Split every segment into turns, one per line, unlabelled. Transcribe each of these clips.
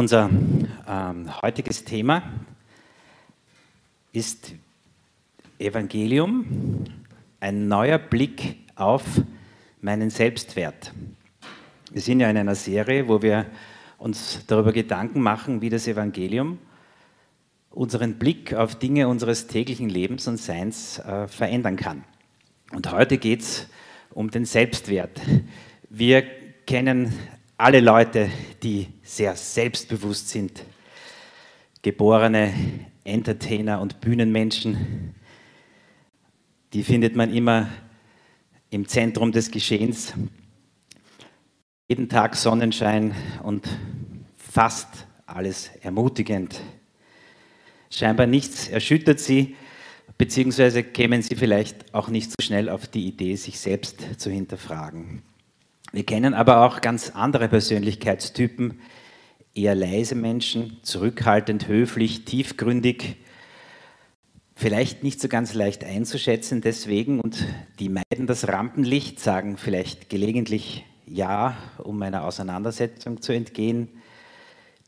Unser ähm, heutiges Thema ist Evangelium, ein neuer Blick auf meinen Selbstwert. Wir sind ja in einer Serie, wo wir uns darüber Gedanken machen, wie das Evangelium unseren Blick auf Dinge unseres täglichen Lebens und Seins äh, verändern kann. Und heute geht es um den Selbstwert. Wir kennen alle Leute, die sehr selbstbewusst sind, geborene Entertainer und Bühnenmenschen, die findet man immer im Zentrum des Geschehens. Jeden Tag Sonnenschein und fast alles ermutigend. Scheinbar nichts erschüttert sie, beziehungsweise kämen sie vielleicht auch nicht so schnell auf die Idee, sich selbst zu hinterfragen. Wir kennen aber auch ganz andere Persönlichkeitstypen, eher leise Menschen, zurückhaltend, höflich, tiefgründig, vielleicht nicht so ganz leicht einzuschätzen deswegen und die meiden das Rampenlicht, sagen vielleicht gelegentlich Ja, um einer Auseinandersetzung zu entgehen.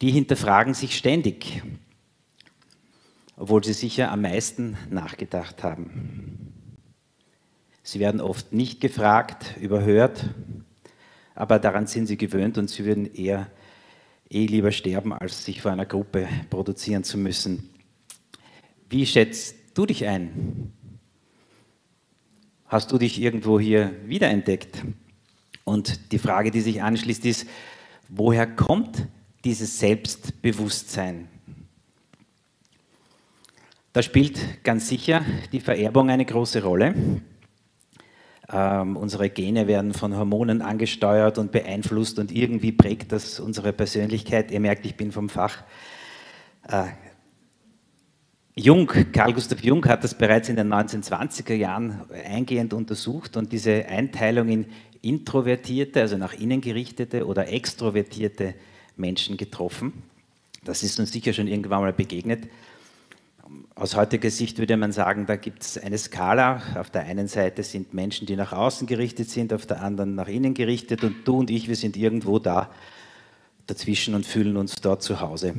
Die hinterfragen sich ständig, obwohl sie sicher am meisten nachgedacht haben. Sie werden oft nicht gefragt, überhört, aber daran sind sie gewöhnt und sie würden eher eh lieber sterben, als sich vor einer Gruppe produzieren zu müssen. Wie schätzt du dich ein? Hast du dich irgendwo hier wiederentdeckt? Und die Frage, die sich anschließt, ist, woher kommt dieses Selbstbewusstsein? Da spielt ganz sicher die Vererbung eine große Rolle. Ähm, unsere Gene werden von Hormonen angesteuert und beeinflusst und irgendwie prägt das unsere Persönlichkeit. Ihr merkt, ich bin vom Fach. Äh, Jung, Carl Gustav Jung hat das bereits in den 1920er Jahren eingehend untersucht und diese Einteilung in introvertierte, also nach innen gerichtete oder extrovertierte Menschen getroffen. Das ist uns sicher schon irgendwann mal begegnet aus heutiger Sicht würde man sagen, da gibt es eine Skala. Auf der einen Seite sind Menschen, die nach außen gerichtet sind, auf der anderen nach innen gerichtet und du und ich, wir sind irgendwo da dazwischen und fühlen uns dort zu Hause.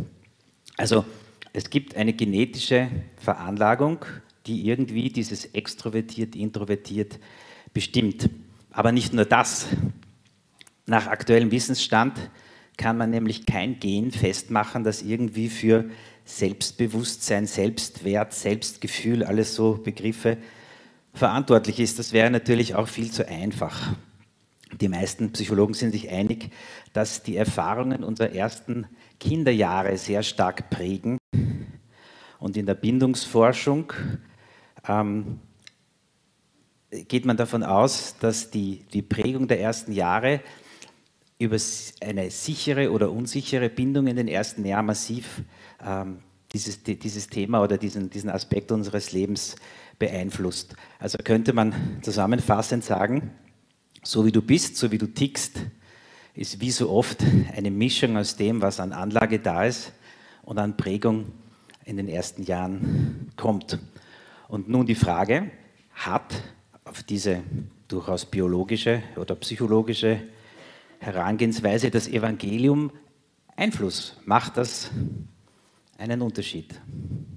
Also es gibt eine genetische Veranlagung, die irgendwie dieses extrovertiert, introvertiert bestimmt. Aber nicht nur das. Nach aktuellem Wissensstand kann man nämlich kein Gen festmachen, das irgendwie für Selbstbewusstsein, Selbstwert, Selbstgefühl, alles so Begriffe verantwortlich ist. Das wäre natürlich auch viel zu einfach. Die meisten Psychologen sind sich einig, dass die Erfahrungen unserer ersten Kinderjahre sehr stark prägen. Und in der Bindungsforschung ähm, geht man davon aus, dass die, die Prägung der ersten Jahre über eine sichere oder unsichere Bindung in den ersten Jahren massiv ähm, dieses, dieses Thema oder diesen, diesen Aspekt unseres Lebens beeinflusst. Also könnte man zusammenfassend sagen, so wie du bist, so wie du tickst, ist wie so oft eine Mischung aus dem, was an Anlage da ist und an Prägung in den ersten Jahren kommt. Und nun die Frage, hat auf diese durchaus biologische oder psychologische Herangehensweise das Evangelium Einfluss? Macht das einen Unterschied.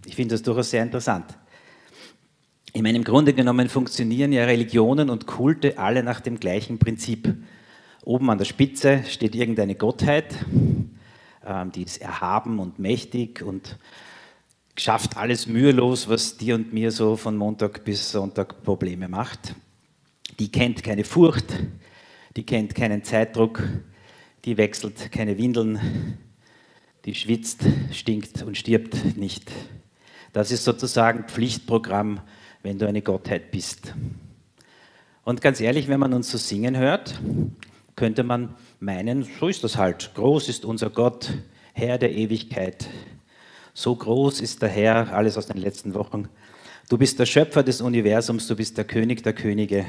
Ich finde das durchaus sehr interessant. Ich meine, im Grunde genommen funktionieren ja Religionen und Kulte alle nach dem gleichen Prinzip. Oben an der Spitze steht irgendeine Gottheit, ähm, die ist erhaben und mächtig und schafft alles mühelos, was dir und mir so von Montag bis Sonntag Probleme macht. Die kennt keine Furcht, die kennt keinen Zeitdruck, die wechselt keine Windeln, die schwitzt, stinkt und stirbt nicht. Das ist sozusagen Pflichtprogramm, wenn du eine Gottheit bist. Und ganz ehrlich, wenn man uns so singen hört, könnte man meinen, so ist das halt. Groß ist unser Gott, Herr der Ewigkeit. So groß ist der Herr, alles aus den letzten Wochen. Du bist der Schöpfer des Universums, du bist der König der Könige.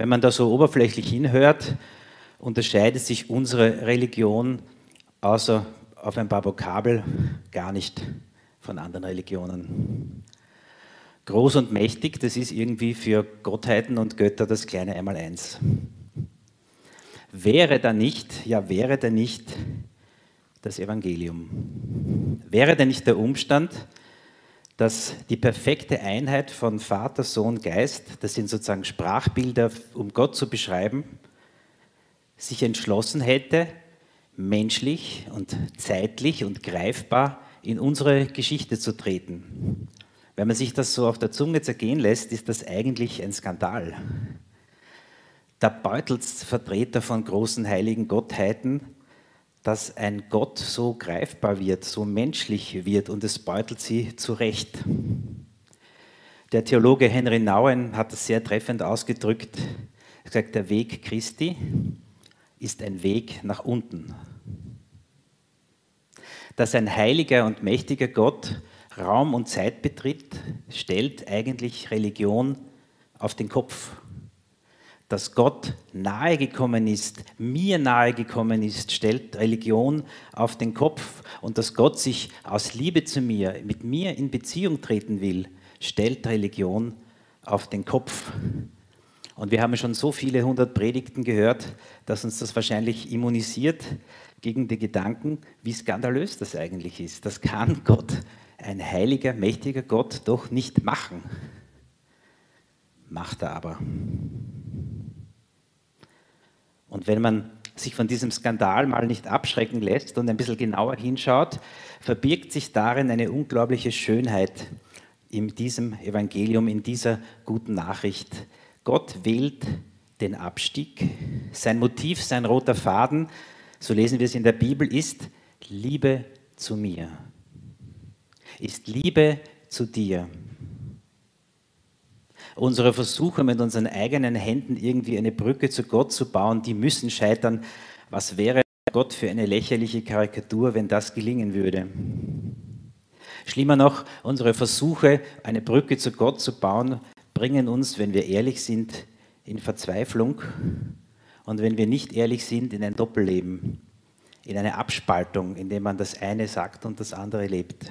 Wenn man da so oberflächlich hinhört, unterscheidet sich unsere Religion außer auf ein paar Vokabel gar nicht von anderen Religionen. Groß und mächtig, das ist irgendwie für Gottheiten und Götter das kleine Einmaleins. Wäre da nicht, ja wäre da nicht das Evangelium. Wäre denn nicht der Umstand, dass die perfekte Einheit von Vater, Sohn, Geist, das sind sozusagen Sprachbilder, um Gott zu beschreiben, sich entschlossen hätte, menschlich und zeitlich und greifbar in unsere Geschichte zu treten. Wenn man sich das so auf der Zunge zergehen lässt, ist das eigentlich ein Skandal. Da beutelt Vertreter von großen heiligen Gottheiten, dass ein Gott so greifbar wird, so menschlich wird und es beutelt sie zurecht. Der Theologe Henry Nouwen hat es sehr treffend ausgedrückt. Er gesagt, der Weg Christi ist ein Weg nach unten. Dass ein heiliger und mächtiger Gott Raum und Zeit betritt, stellt eigentlich Religion auf den Kopf. Dass Gott nahegekommen ist, mir nahegekommen ist, stellt Religion auf den Kopf. Und dass Gott sich aus Liebe zu mir, mit mir in Beziehung treten will, stellt Religion auf den Kopf. Und wir haben schon so viele hundert Predigten gehört, dass uns das wahrscheinlich immunisiert gegen die Gedanken, wie skandalös das eigentlich ist. Das kann Gott, ein heiliger, mächtiger Gott, doch nicht machen. Macht er aber. Und wenn man sich von diesem Skandal mal nicht abschrecken lässt und ein bisschen genauer hinschaut, verbirgt sich darin eine unglaubliche Schönheit in diesem Evangelium, in dieser guten Nachricht. Gott wählt den Abstieg. Sein Motiv, sein roter Faden, so lesen wir es in der Bibel, ist Liebe zu mir. Ist Liebe zu dir. Unsere Versuche mit unseren eigenen Händen irgendwie eine Brücke zu Gott zu bauen, die müssen scheitern. Was wäre Gott für eine lächerliche Karikatur, wenn das gelingen würde? Schlimmer noch, unsere Versuche, eine Brücke zu Gott zu bauen, bringen uns, wenn wir ehrlich sind, in Verzweiflung und wenn wir nicht ehrlich sind, in ein Doppelleben, in eine Abspaltung, in dem man das eine sagt und das andere lebt.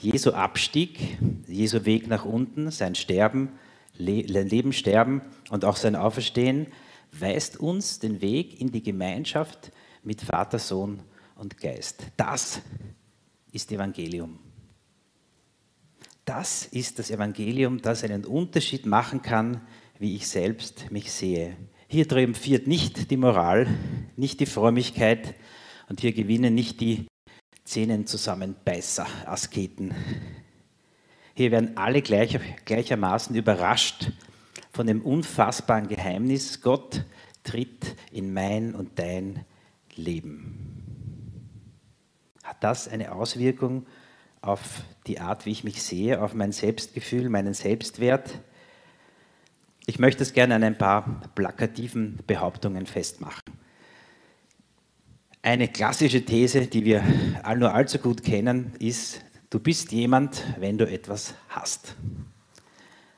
Jesu Abstieg, Jesu Weg nach unten, sein Sterben, Leben, Sterben und auch sein Auferstehen weist uns den Weg in die Gemeinschaft mit Vater, Sohn und Geist. Das ist Evangelium. Das ist das Evangelium, das einen Unterschied machen kann, wie ich selbst mich sehe. Hier triumphiert nicht die Moral, nicht die Frömmigkeit und hier gewinnen nicht die Zähnenzusammenbeißer, Asketen. Hier werden alle gleich, gleichermaßen überrascht von dem unfassbaren Geheimnis, Gott tritt in mein und dein Leben. Hat das eine Auswirkung auf die Art, wie ich mich sehe, auf mein Selbstgefühl, meinen Selbstwert? Ich möchte es gerne an ein paar plakativen Behauptungen festmachen. Eine klassische These, die wir nur allzu gut kennen, ist, du bist jemand, wenn du etwas hast.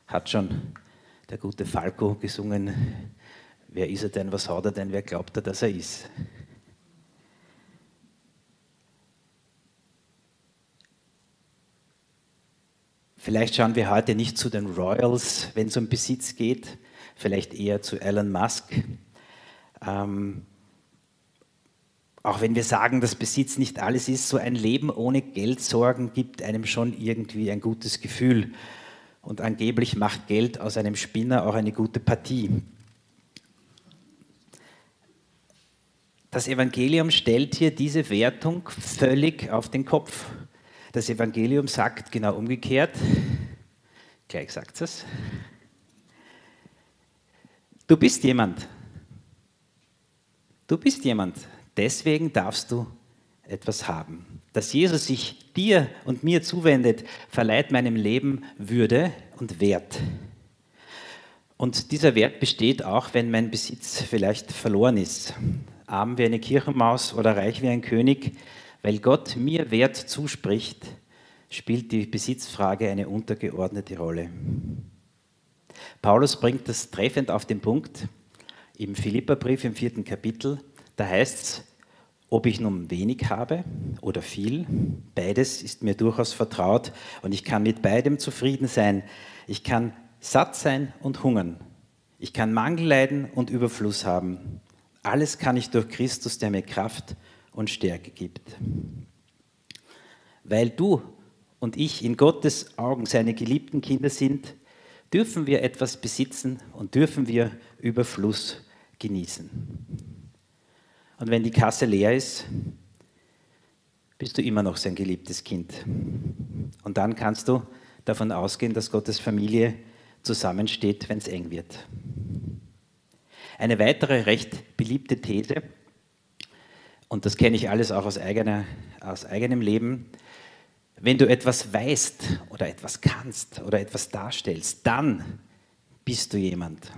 Hat schon der gute Falco gesungen, wer ist er denn, was hat er denn, wer glaubt er, dass er ist. Vielleicht schauen wir heute nicht zu den Royals, wenn es um Besitz geht, vielleicht eher zu Elon Musk. Ähm, auch wenn wir sagen, dass Besitz nicht alles ist, so ein Leben ohne Geldsorgen gibt einem schon irgendwie ein gutes Gefühl. Und angeblich macht Geld aus einem Spinner auch eine gute Partie. Das Evangelium stellt hier diese Wertung völlig auf den Kopf. Das Evangelium sagt genau umgekehrt, gleich sagt es, du bist jemand. Du bist jemand. Deswegen darfst du etwas haben. Dass Jesus sich dir und mir zuwendet, verleiht meinem Leben Würde und Wert. Und dieser Wert besteht auch, wenn mein Besitz vielleicht verloren ist. Arm wie eine Kirchenmaus oder reich wie ein König, weil Gott mir Wert zuspricht, spielt die Besitzfrage eine untergeordnete Rolle. Paulus bringt das treffend auf den Punkt im Philipperbrief im vierten Kapitel. Da heißt es, ob ich nun wenig habe oder viel, beides ist mir durchaus vertraut und ich kann mit beidem zufrieden sein. Ich kann satt sein und hungern. Ich kann Mangel leiden und Überfluss haben. Alles kann ich durch Christus, der mir Kraft und Stärke gibt. Weil du und ich in Gottes Augen seine geliebten Kinder sind, dürfen wir etwas besitzen und dürfen wir Überfluss genießen. Und wenn die Kasse leer ist, bist du immer noch sein geliebtes Kind. Und dann kannst du davon ausgehen, dass Gottes Familie zusammensteht, wenn es eng wird. Eine weitere recht beliebte These, und das kenne ich alles auch aus, eigener, aus eigenem Leben, wenn du etwas weißt oder etwas kannst oder etwas darstellst, dann bist du jemand.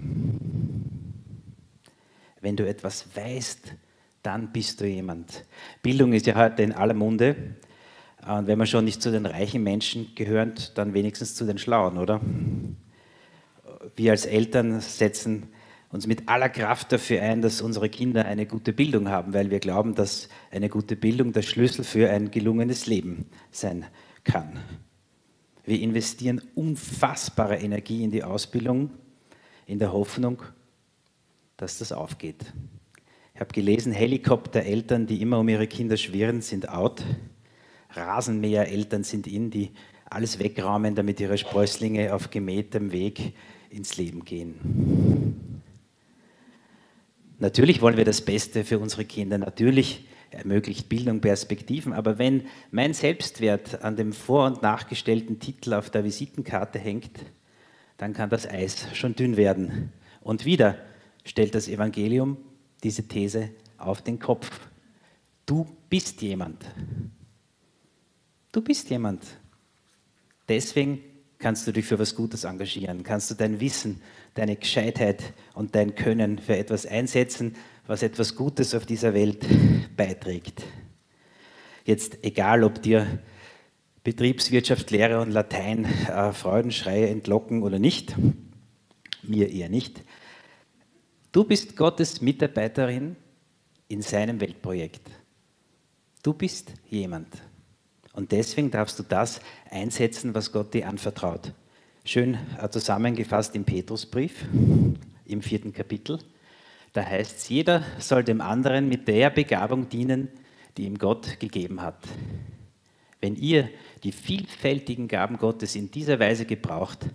Wenn du etwas weißt, dann bist du jemand. Bildung ist ja heute in aller Munde. Und wenn man schon nicht zu den reichen Menschen gehört, dann wenigstens zu den Schlauen, oder? Wir als Eltern setzen uns mit aller Kraft dafür ein, dass unsere Kinder eine gute Bildung haben, weil wir glauben, dass eine gute Bildung der Schlüssel für ein gelungenes Leben sein kann. Wir investieren unfassbare Energie in die Ausbildung, in der Hoffnung, dass das aufgeht. Ich habe gelesen, Helikoptereltern, die immer um ihre Kinder schwirren, sind out. Rasenmähereltern sind in, die alles wegräumen, damit ihre Sprösslinge auf gemähtem Weg ins Leben gehen. Natürlich wollen wir das Beste für unsere Kinder. Natürlich ermöglicht Bildung Perspektiven. Aber wenn mein Selbstwert an dem vor- und nachgestellten Titel auf der Visitenkarte hängt, dann kann das Eis schon dünn werden. Und wieder stellt das Evangelium diese These auf den Kopf. Du bist jemand. Du bist jemand. Deswegen kannst du dich für was Gutes engagieren, kannst du dein Wissen, deine Gescheitheit und dein Können für etwas einsetzen, was etwas Gutes auf dieser Welt beiträgt. Jetzt egal, ob dir Betriebswirtschaft, Lehre und Latein äh, Freudenschreie entlocken oder nicht, mir eher nicht. Du bist Gottes Mitarbeiterin in seinem Weltprojekt. Du bist jemand. Und deswegen darfst du das einsetzen, was Gott dir anvertraut. Schön äh, zusammengefasst im Petrusbrief, im vierten Kapitel. Da heißt es, jeder soll dem anderen mit der Begabung dienen, die ihm Gott gegeben hat. Wenn ihr die vielfältigen Gaben Gottes in dieser Weise gebraucht,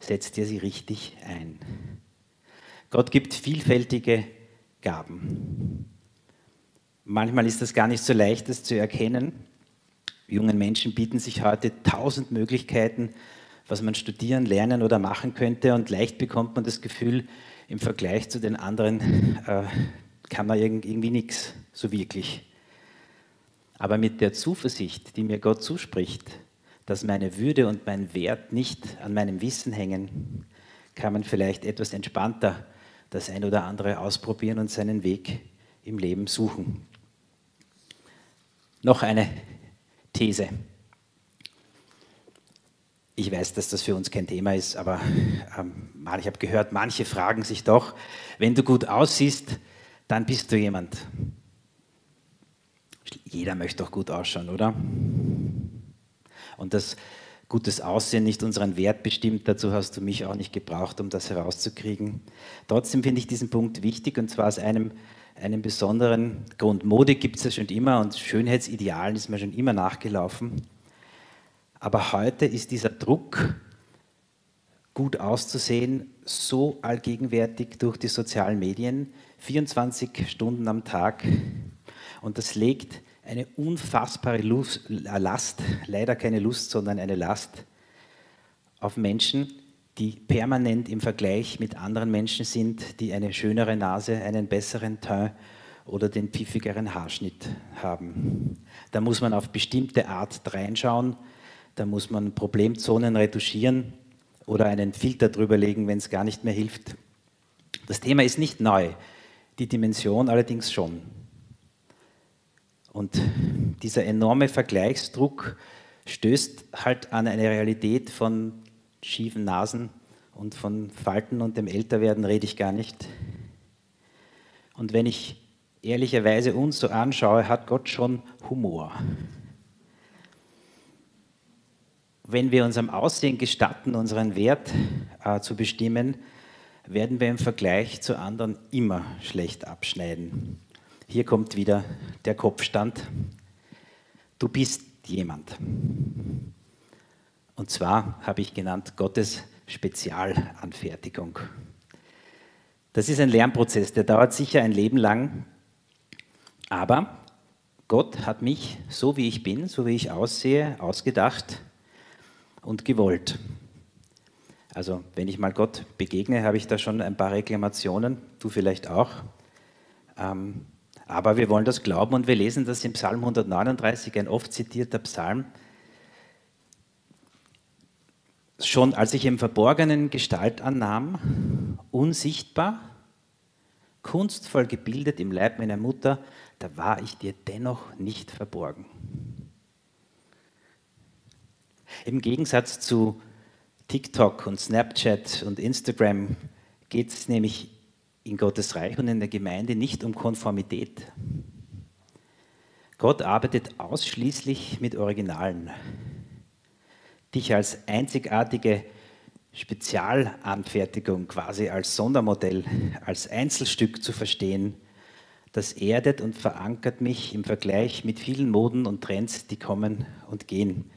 setzt ihr sie richtig ein. Gott gibt vielfältige Gaben. Manchmal ist das gar nicht so leicht, das zu erkennen. Jungen Menschen bieten sich heute tausend Möglichkeiten, was man studieren, lernen oder machen könnte und leicht bekommt man das Gefühl, im Vergleich zu den anderen äh, kann man irgendwie nichts so wirklich. Aber mit der Zuversicht, die mir Gott zuspricht, dass meine Würde und mein Wert nicht an meinem Wissen hängen, kann man vielleicht etwas entspannter das ein oder andere ausprobieren und seinen Weg im Leben suchen. Noch eine These. Ich weiß, dass das für uns kein Thema ist, aber ähm, ich habe gehört, manche fragen sich doch, wenn du gut aussiehst, dann bist du jemand. Jeder möchte doch gut ausschauen, oder? Und das gutes Aussehen nicht unseren Wert bestimmt, dazu hast du mich auch nicht gebraucht, um das herauszukriegen. Trotzdem finde ich diesen Punkt wichtig und zwar aus einem, einem besonderen Grund. Mode gibt es ja schon immer und Schönheitsidealen ist mir schon immer nachgelaufen. Aber heute ist dieser Druck, gut auszusehen, so allgegenwärtig durch die sozialen Medien, 24 Stunden am Tag. Und das legt eine unfassbare Lust, äh, Last, leider keine Lust, sondern eine Last auf Menschen, die permanent im Vergleich mit anderen Menschen sind, die eine schönere Nase, einen besseren Teint oder den pfiffigeren Haarschnitt haben. Da muss man auf bestimmte Art reinschauen da muss man Problemzonen retuschieren oder einen Filter drüber legen, wenn es gar nicht mehr hilft. Das Thema ist nicht neu, die Dimension allerdings schon. Und dieser enorme Vergleichsdruck stößt halt an eine Realität von schiefen Nasen und von Falten und dem Älterwerden rede ich gar nicht. Und wenn ich ehrlicherweise uns so anschaue, hat Gott schon Humor wenn wir unserem Aussehen gestatten, unseren Wert äh, zu bestimmen, werden wir im Vergleich zu anderen immer schlecht abschneiden. Hier kommt wieder der Kopf stand, du bist jemand. Und zwar habe ich genannt Gottes Spezialanfertigung. Das ist ein Lernprozess, der dauert sicher ein Leben lang, aber Gott hat mich so wie ich bin, so wie ich aussehe, ausgedacht und gewollt. Also wenn ich mal Gott begegne, habe ich da schon ein paar Reklamationen, du vielleicht auch. Ähm, aber wir wollen das glauben und wir lesen das im Psalm 139, ein oft zitierter Psalm. Schon als ich im Verborgenen Gestalt annahm, unsichtbar, kunstvoll gebildet im Leib meiner Mutter, da war ich dir dennoch nicht verborgen. Im Gegensatz zu TikTok und Snapchat und Instagram geht es nämlich in Gottes Reich und in der Gemeinde nicht um Konformität. Gott arbeitet ausschließlich mit Originalen. Dich als einzigartige Spezialanfertigung, quasi als Sondermodell, als Einzelstück zu verstehen, das erdet und verankert mich im Vergleich mit vielen Moden und Trends, die kommen und gehen.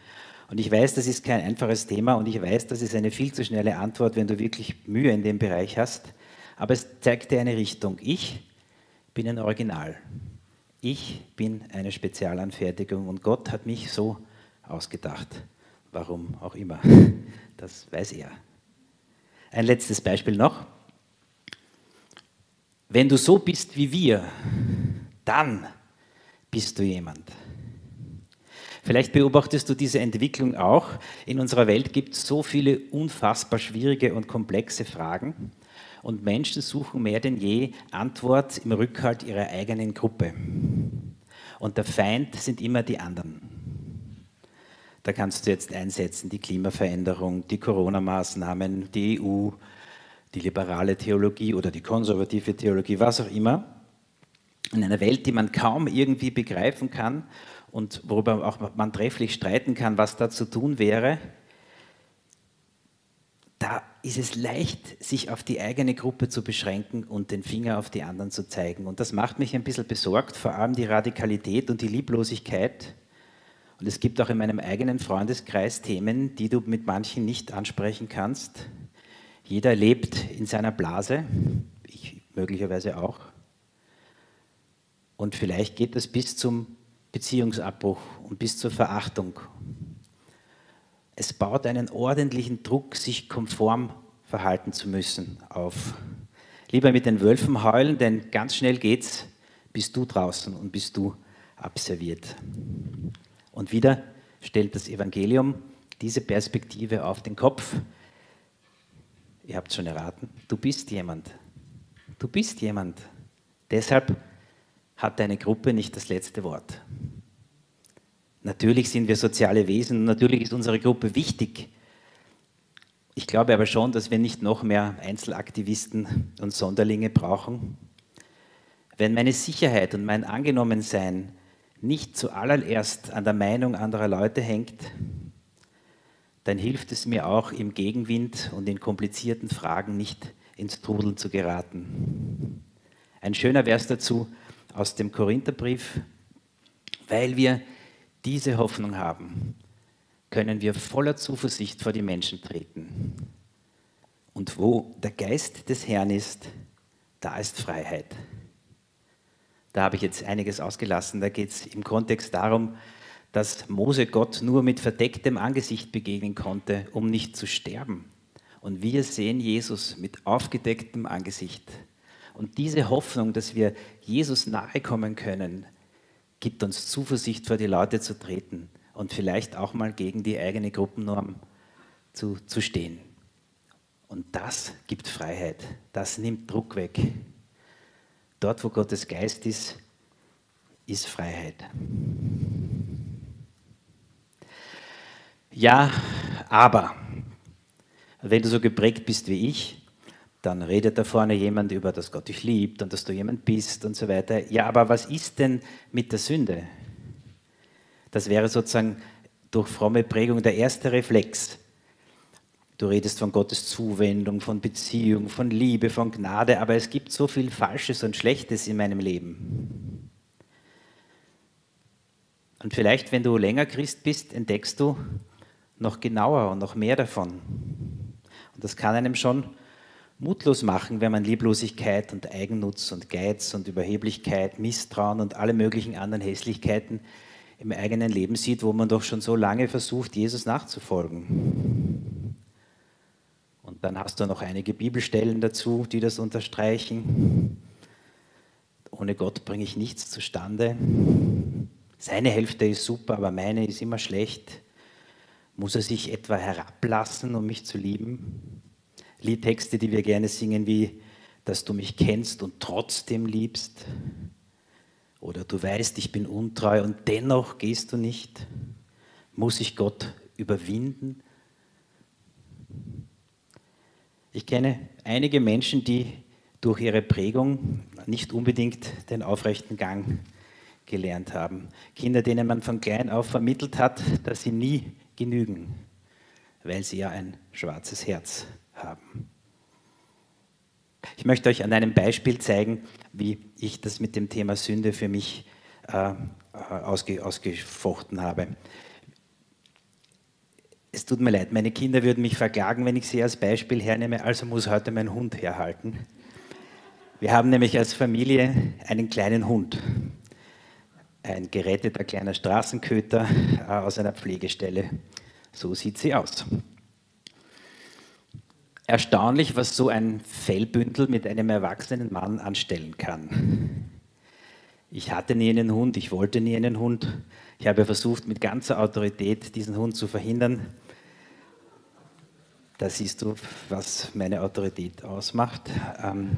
Und ich weiß, das ist kein einfaches Thema und ich weiß, das ist eine viel zu schnelle Antwort, wenn du wirklich Mühe in dem Bereich hast. Aber es zeigt dir eine Richtung. Ich bin ein Original. Ich bin eine Spezialanfertigung und Gott hat mich so ausgedacht. Warum auch immer. Das weiß er. Ein letztes Beispiel noch. Wenn du so bist wie wir, dann bist du jemand. Vielleicht beobachtest du diese Entwicklung auch. In unserer Welt gibt es so viele unfassbar schwierige und komplexe Fragen und Menschen suchen mehr denn je Antwort im Rückhalt ihrer eigenen Gruppe. Und der Feind sind immer die anderen. Da kannst du jetzt einsetzen die Klimaveränderung, die Corona-Maßnahmen, die EU, die liberale Theologie oder die konservative Theologie, was auch immer. In einer Welt, die man kaum irgendwie begreifen kann und worüber auch man trefflich streiten kann, was da zu tun wäre, da ist es leicht, sich auf die eigene Gruppe zu beschränken und den Finger auf die anderen zu zeigen. Und das macht mich ein bisschen besorgt, vor allem die Radikalität und die Lieblosigkeit. Und es gibt auch in meinem eigenen Freundeskreis Themen, die du mit manchen nicht ansprechen kannst. Jeder lebt in seiner Blase, ich möglicherweise auch. Und vielleicht geht das bis zum Beziehungsabbruch und bis zur Verachtung. Es baut einen ordentlichen Druck, sich konform verhalten zu müssen, auf. Lieber mit den Wölfen heulen, denn ganz schnell geht's, bist du draußen und bist du abserviert. Und wieder stellt das Evangelium diese Perspektive auf den Kopf. Ihr habt schon erraten, du bist jemand. Du bist jemand. Deshalb hat deine Gruppe nicht das letzte Wort. Natürlich sind wir soziale Wesen, natürlich ist unsere Gruppe wichtig. Ich glaube aber schon, dass wir nicht noch mehr Einzelaktivisten und Sonderlinge brauchen. Wenn meine Sicherheit und mein Angenommensein nicht zuallererst an der Meinung anderer Leute hängt, dann hilft es mir auch im Gegenwind und in komplizierten Fragen nicht ins Trudeln zu geraten. Ein schöner Vers dazu aus dem Korintherbrief, weil wir diese Hoffnung haben, können wir voller Zuversicht vor die Menschen treten. Und wo der Geist des Herrn ist, da ist Freiheit. Da habe ich jetzt einiges ausgelassen. Da geht es im Kontext darum, dass Mose Gott nur mit verdecktem Angesicht begegnen konnte, um nicht zu sterben. Und wir sehen Jesus mit aufgedecktem Angesicht. Und diese Hoffnung, dass wir Jesus nahe kommen können, gibt uns Zuversicht, vor die Leute zu treten und vielleicht auch mal gegen die eigene Gruppennorm zu, zu stehen. Und das gibt Freiheit, das nimmt Druck weg. Dort, wo Gottes Geist ist, ist Freiheit. Ja, aber wenn du so geprägt bist wie ich, dann redet da vorne jemand über, dass Gott dich liebt und dass du jemand bist und so weiter. Ja, aber was ist denn mit der Sünde? Das wäre sozusagen durch fromme Prägung der erste Reflex. Du redest von Gottes Zuwendung, von Beziehung, von Liebe, von Gnade, aber es gibt so viel Falsches und Schlechtes in meinem Leben. Und vielleicht, wenn du länger Christ bist, entdeckst du noch genauer und noch mehr davon. Und das kann einem schon mutlos machen, wenn man Lieblosigkeit und Eigennutz und Geiz und Überheblichkeit, Misstrauen und alle möglichen anderen Hässlichkeiten im eigenen Leben sieht, wo man doch schon so lange versucht, Jesus nachzufolgen. Und dann hast du noch einige Bibelstellen dazu, die das unterstreichen. Ohne Gott bringe ich nichts zustande. Seine Hälfte ist super, aber meine ist immer schlecht. Muss er sich etwa herablassen, um mich zu lieben? Liedtexte, die wir gerne singen, wie, dass du mich kennst und trotzdem liebst. Oder du weißt, ich bin untreu und dennoch gehst du nicht. Muss ich Gott überwinden? Ich kenne einige Menschen, die durch ihre Prägung nicht unbedingt den aufrechten Gang gelernt haben. Kinder, denen man von klein auf vermittelt hat, dass sie nie genügen, weil sie ja ein schwarzes Herz haben. Ich möchte euch an einem Beispiel zeigen, wie ich das mit dem Thema Sünde für mich äh, ausge, ausgefochten habe. Es tut mir leid, meine Kinder würden mich verklagen, wenn ich sie als Beispiel hernehme, also muss heute mein Hund herhalten. Wir haben nämlich als Familie einen kleinen Hund, ein geretteter kleiner Straßenköter äh, aus einer Pflegestelle. So sieht sie aus erstaunlich, was so ein Fellbündel mit einem erwachsenen Mann anstellen kann. Ich hatte nie einen Hund, ich wollte nie einen Hund. Ich habe versucht, mit ganzer Autorität diesen Hund zu verhindern. Da siehst du, was meine Autorität ausmacht. Ähm,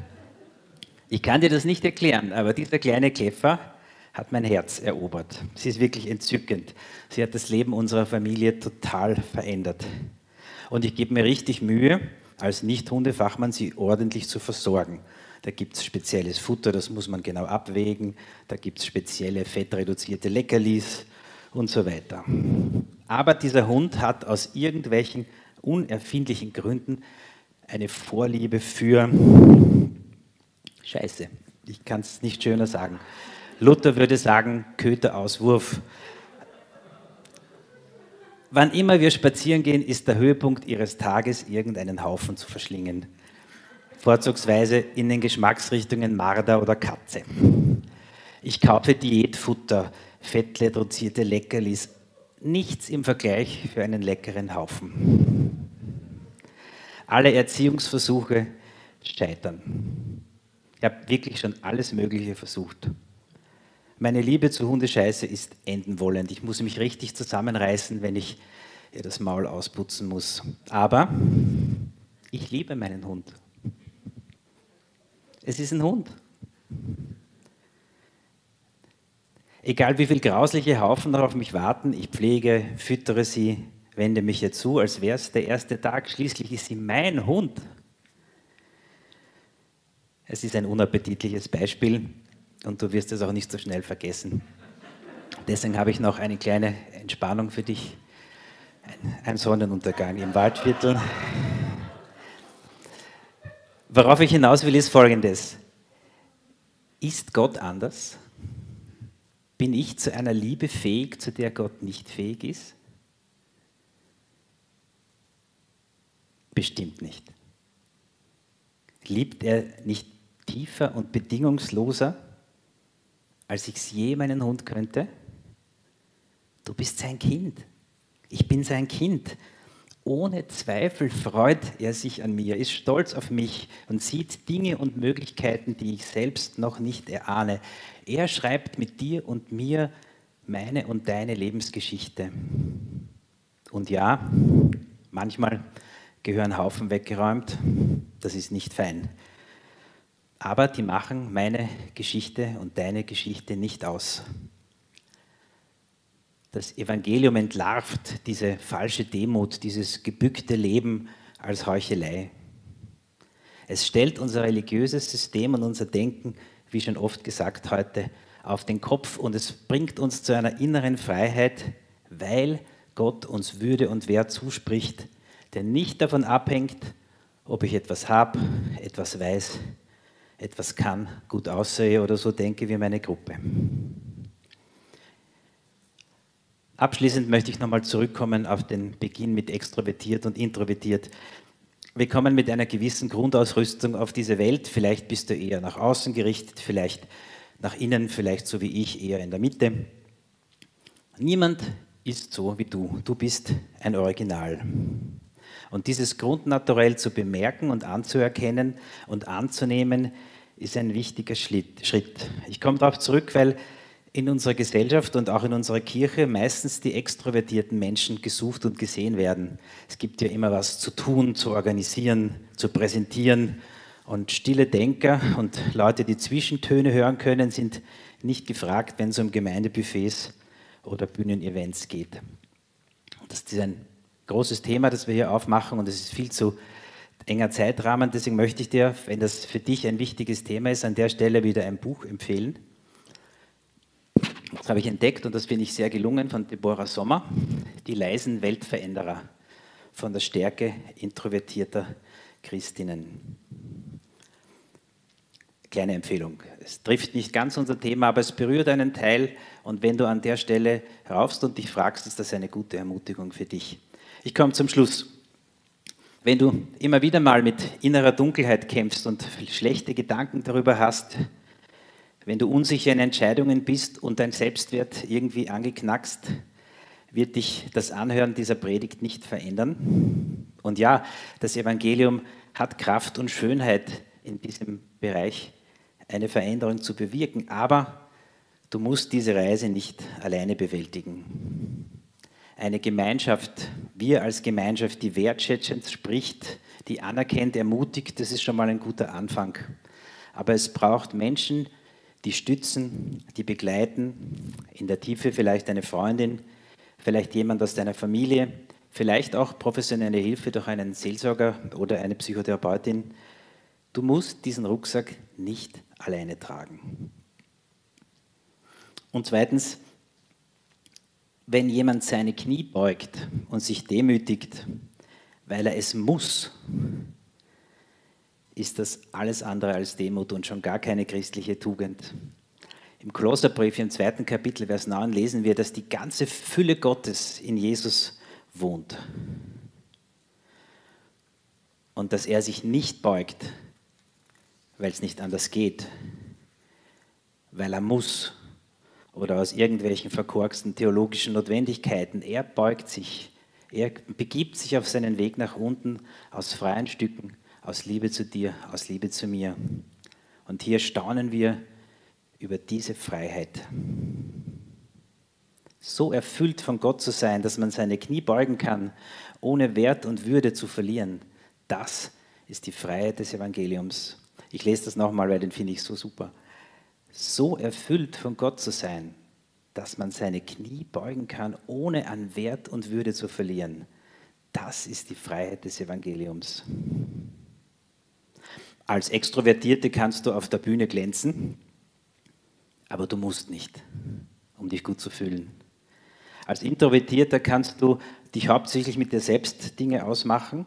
ich kann dir das nicht erklären, aber dieser kleine Käfer hat mein Herz erobert. Sie ist wirklich entzückend. Sie hat das Leben unserer Familie total verändert. Und ich gebe mir richtig Mühe, als Nicht-Hundefachmann sie ordentlich zu versorgen. Da gibt es spezielles Futter, das muss man genau abwägen. Da gibt es spezielle fettreduzierte Leckerlis und so weiter. Aber dieser Hund hat aus irgendwelchen unerfindlichen Gründen eine Vorliebe für Scheiße. Ich kann es nicht schöner sagen. Luther würde sagen, Köterauswurf Wann immer wir spazieren gehen, ist der Höhepunkt ihres Tages, irgendeinen Haufen zu verschlingen. Vorzugsweise in den Geschmacksrichtungen Marder oder Katze. Ich kaufe Diätfutter, fettreduzierte Leckerlis. Nichts im Vergleich für einen leckeren Haufen. Alle Erziehungsversuche scheitern. Ich habe wirklich schon alles Mögliche versucht. Meine Liebe zu Hundescheiße ist enden wollend. Ich muss mich richtig zusammenreißen, wenn ich ihr das Maul ausputzen muss. Aber ich liebe meinen Hund. Es ist ein Hund. Egal wie viele grausliche Haufen noch auf mich warten, ich pflege, füttere sie, wende mich ihr zu, als wäre es der erste Tag. Schließlich ist sie mein Hund. Es ist ein unappetitliches Beispiel, und du wirst es auch nicht so schnell vergessen. Deswegen habe ich noch eine kleine Entspannung für dich. Ein Sonnenuntergang im Waldviertel. Worauf ich hinaus will, ist folgendes. Ist Gott anders? Bin ich zu einer Liebe fähig, zu der Gott nicht fähig ist? Bestimmt nicht. Liebt er nicht tiefer und bedingungsloser als ich es je meinen Hund könnte? Du bist sein Kind. Ich bin sein Kind. Ohne Zweifel freut er sich an mir, ist stolz auf mich und sieht Dinge und Möglichkeiten, die ich selbst noch nicht erahne. Er schreibt mit dir und mir meine und deine Lebensgeschichte. Und ja, manchmal gehören Haufen weggeräumt. Das ist nicht fein aber die machen meine Geschichte und deine Geschichte nicht aus. Das Evangelium entlarvt diese falsche Demut, dieses gebückte Leben als Heuchelei. Es stellt unser religiöses System und unser Denken, wie schon oft gesagt heute, auf den Kopf und es bringt uns zu einer inneren Freiheit, weil Gott uns Würde und Wert zuspricht, der nicht davon abhängt, ob ich etwas habe, etwas weiß etwas kann, gut aussehe oder so denke wie meine Gruppe. Abschließend möchte ich nochmal zurückkommen auf den Beginn mit extrovertiert und introvertiert. Wir kommen mit einer gewissen Grundausrüstung auf diese Welt. Vielleicht bist du eher nach außen gerichtet, vielleicht nach innen, vielleicht so wie ich eher in der Mitte. Niemand ist so wie du. Du bist ein Original. Und dieses Grundnaturell zu bemerken und anzuerkennen und anzunehmen, ist ein wichtiger Schritt. Ich komme darauf zurück, weil in unserer Gesellschaft und auch in unserer Kirche meistens die extrovertierten Menschen gesucht und gesehen werden. Es gibt ja immer was zu tun, zu organisieren, zu präsentieren. Und stille Denker und Leute, die Zwischentöne hören können, sind nicht gefragt, wenn es um Gemeindebuffets oder Bühnenevents geht. Das ist ein großes Thema, das wir hier aufmachen und es ist viel zu enger Zeitrahmen. Deswegen möchte ich dir, wenn das für dich ein wichtiges Thema ist, an der Stelle wieder ein Buch empfehlen. Das habe ich entdeckt und das finde ich sehr gelungen von Deborah Sommer, Die leisen Weltveränderer von der Stärke introvertierter Christinnen. Kleine Empfehlung. Es trifft nicht ganz unser Thema, aber es berührt einen Teil und wenn du an der Stelle raufst und dich fragst, ist das eine gute Ermutigung für dich. Ich komme zum Schluss. Wenn du immer wieder mal mit innerer Dunkelheit kämpfst und schlechte Gedanken darüber hast, wenn du unsicher in Entscheidungen bist und dein Selbstwert irgendwie angeknackst, wird dich das Anhören dieser Predigt nicht verändern. Und ja, das Evangelium hat Kraft und Schönheit in diesem Bereich, eine Veränderung zu bewirken, aber du musst diese Reise nicht alleine bewältigen eine Gemeinschaft, wir als Gemeinschaft, die wertschätzend spricht, die anerkennt, ermutigt, das ist schon mal ein guter Anfang. Aber es braucht Menschen, die stützen, die begleiten, in der Tiefe vielleicht eine Freundin, vielleicht jemand aus deiner Familie, vielleicht auch professionelle Hilfe durch einen Seelsorger oder eine Psychotherapeutin. Du musst diesen Rucksack nicht alleine tragen. Und zweitens, wenn jemand seine Knie beugt und sich demütigt, weil er es muss, ist das alles andere als Demut und schon gar keine christliche Tugend. Im Klosterbrief im zweiten Kapitel, Vers 9, lesen wir, dass die ganze Fülle Gottes in Jesus wohnt. Und dass er sich nicht beugt, weil es nicht anders geht, weil er muss, oder aus irgendwelchen verkorksten theologischen Notwendigkeiten. Er beugt sich, er begibt sich auf seinen Weg nach unten aus freien Stücken, aus Liebe zu dir, aus Liebe zu mir. Und hier staunen wir über diese Freiheit. So erfüllt von Gott zu sein, dass man seine Knie beugen kann, ohne Wert und Würde zu verlieren, das ist die Freiheit des Evangeliums. Ich lese das nochmal, weil den finde ich so super so erfüllt von Gott zu sein, dass man seine Knie beugen kann, ohne an Wert und Würde zu verlieren. Das ist die Freiheit des Evangeliums. Als Extrovertierte kannst du auf der Bühne glänzen, aber du musst nicht, um dich gut zu fühlen. Als Introvertierter kannst du dich hauptsächlich mit dir selbst Dinge ausmachen,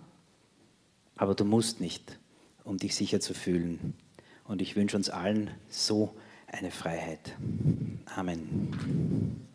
aber du musst nicht, um dich sicher zu fühlen. Und ich wünsche uns allen so eine Freiheit. Amen.